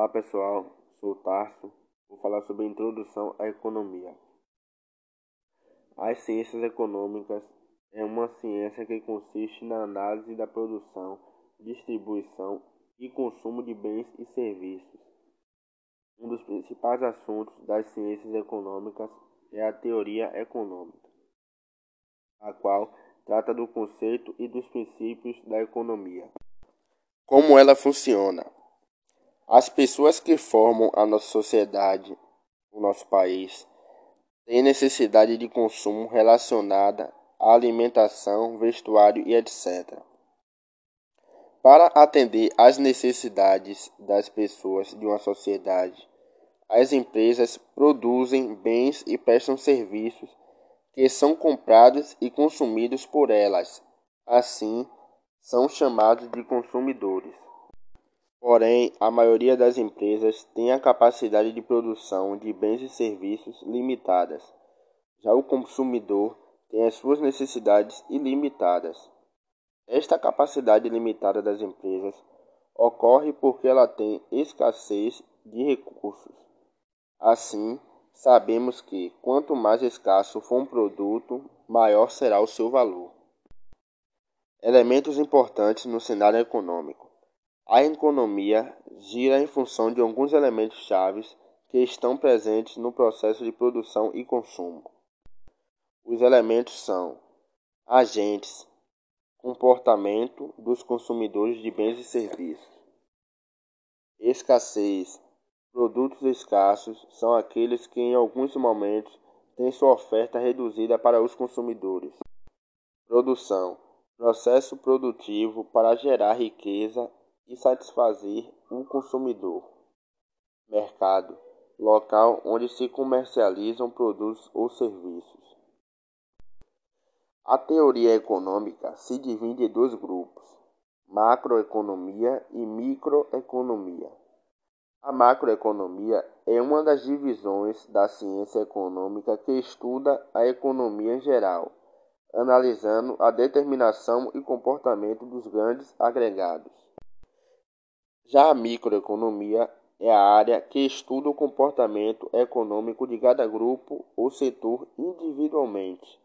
Olá pessoal, sou Tarso, vou falar sobre a introdução à economia. As ciências econômicas é uma ciência que consiste na análise da produção, distribuição e consumo de bens e serviços. Um dos principais assuntos das ciências econômicas é a teoria econômica, a qual trata do conceito e dos princípios da economia. Como ela funciona? As pessoas que formam a nossa sociedade, o nosso país, têm necessidade de consumo relacionada à alimentação, vestuário e etc. Para atender às necessidades das pessoas de uma sociedade, as empresas produzem bens e prestam serviços que são comprados e consumidos por elas. Assim, são chamados de consumidores. Porém, a maioria das empresas tem a capacidade de produção de bens e serviços limitadas. Já o consumidor tem as suas necessidades ilimitadas. Esta capacidade limitada das empresas ocorre porque ela tem escassez de recursos. Assim, sabemos que quanto mais escasso for um produto, maior será o seu valor. Elementos importantes no cenário econômico. A economia gira em função de alguns elementos chaves que estão presentes no processo de produção e consumo. Os elementos são agentes, comportamento dos consumidores de bens e serviços, escassez. Produtos escassos são aqueles que em alguns momentos têm sua oferta reduzida para os consumidores. Produção processo produtivo para gerar riqueza e satisfazer o consumidor. Mercado local onde se comercializam produtos ou serviços. A teoria econômica se divide em dois grupos: macroeconomia e microeconomia. A macroeconomia é uma das divisões da ciência econômica que estuda a economia em geral, analisando a determinação e comportamento dos grandes agregados. Já a microeconomia é a área que estuda o comportamento econômico de cada grupo ou setor individualmente.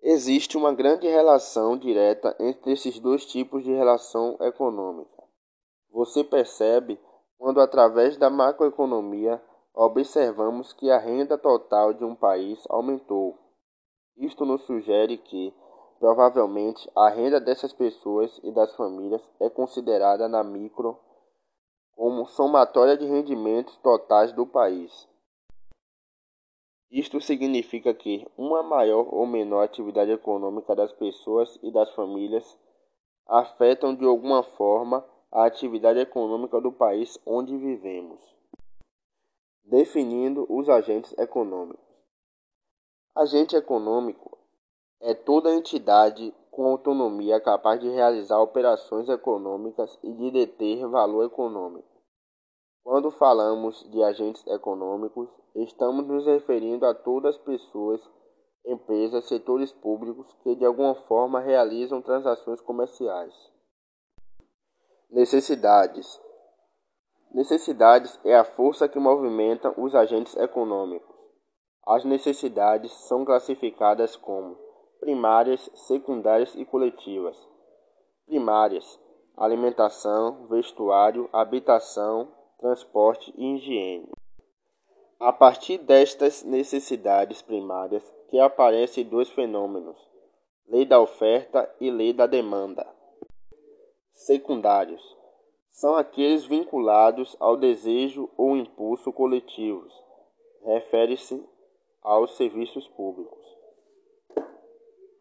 Existe uma grande relação direta entre esses dois tipos de relação econômica. Você percebe quando, através da macroeconomia, observamos que a renda total de um país aumentou. Isto nos sugere que Provavelmente, a renda dessas pessoas e das famílias é considerada na micro como somatória de rendimentos totais do país. Isto significa que uma maior ou menor atividade econômica das pessoas e das famílias afetam de alguma forma a atividade econômica do país onde vivemos. Definindo os agentes econômicos. Agente econômico é toda entidade com autonomia capaz de realizar operações econômicas e de deter valor econômico. Quando falamos de agentes econômicos, estamos nos referindo a todas as pessoas, empresas, setores públicos que de alguma forma realizam transações comerciais. Necessidades: Necessidades é a força que movimenta os agentes econômicos. As necessidades são classificadas como primárias, secundárias e coletivas. Primárias: alimentação, vestuário, habitação, transporte e higiene. A partir destas necessidades primárias que aparecem dois fenômenos: lei da oferta e lei da demanda. Secundários são aqueles vinculados ao desejo ou impulso coletivos. Refere-se aos serviços públicos.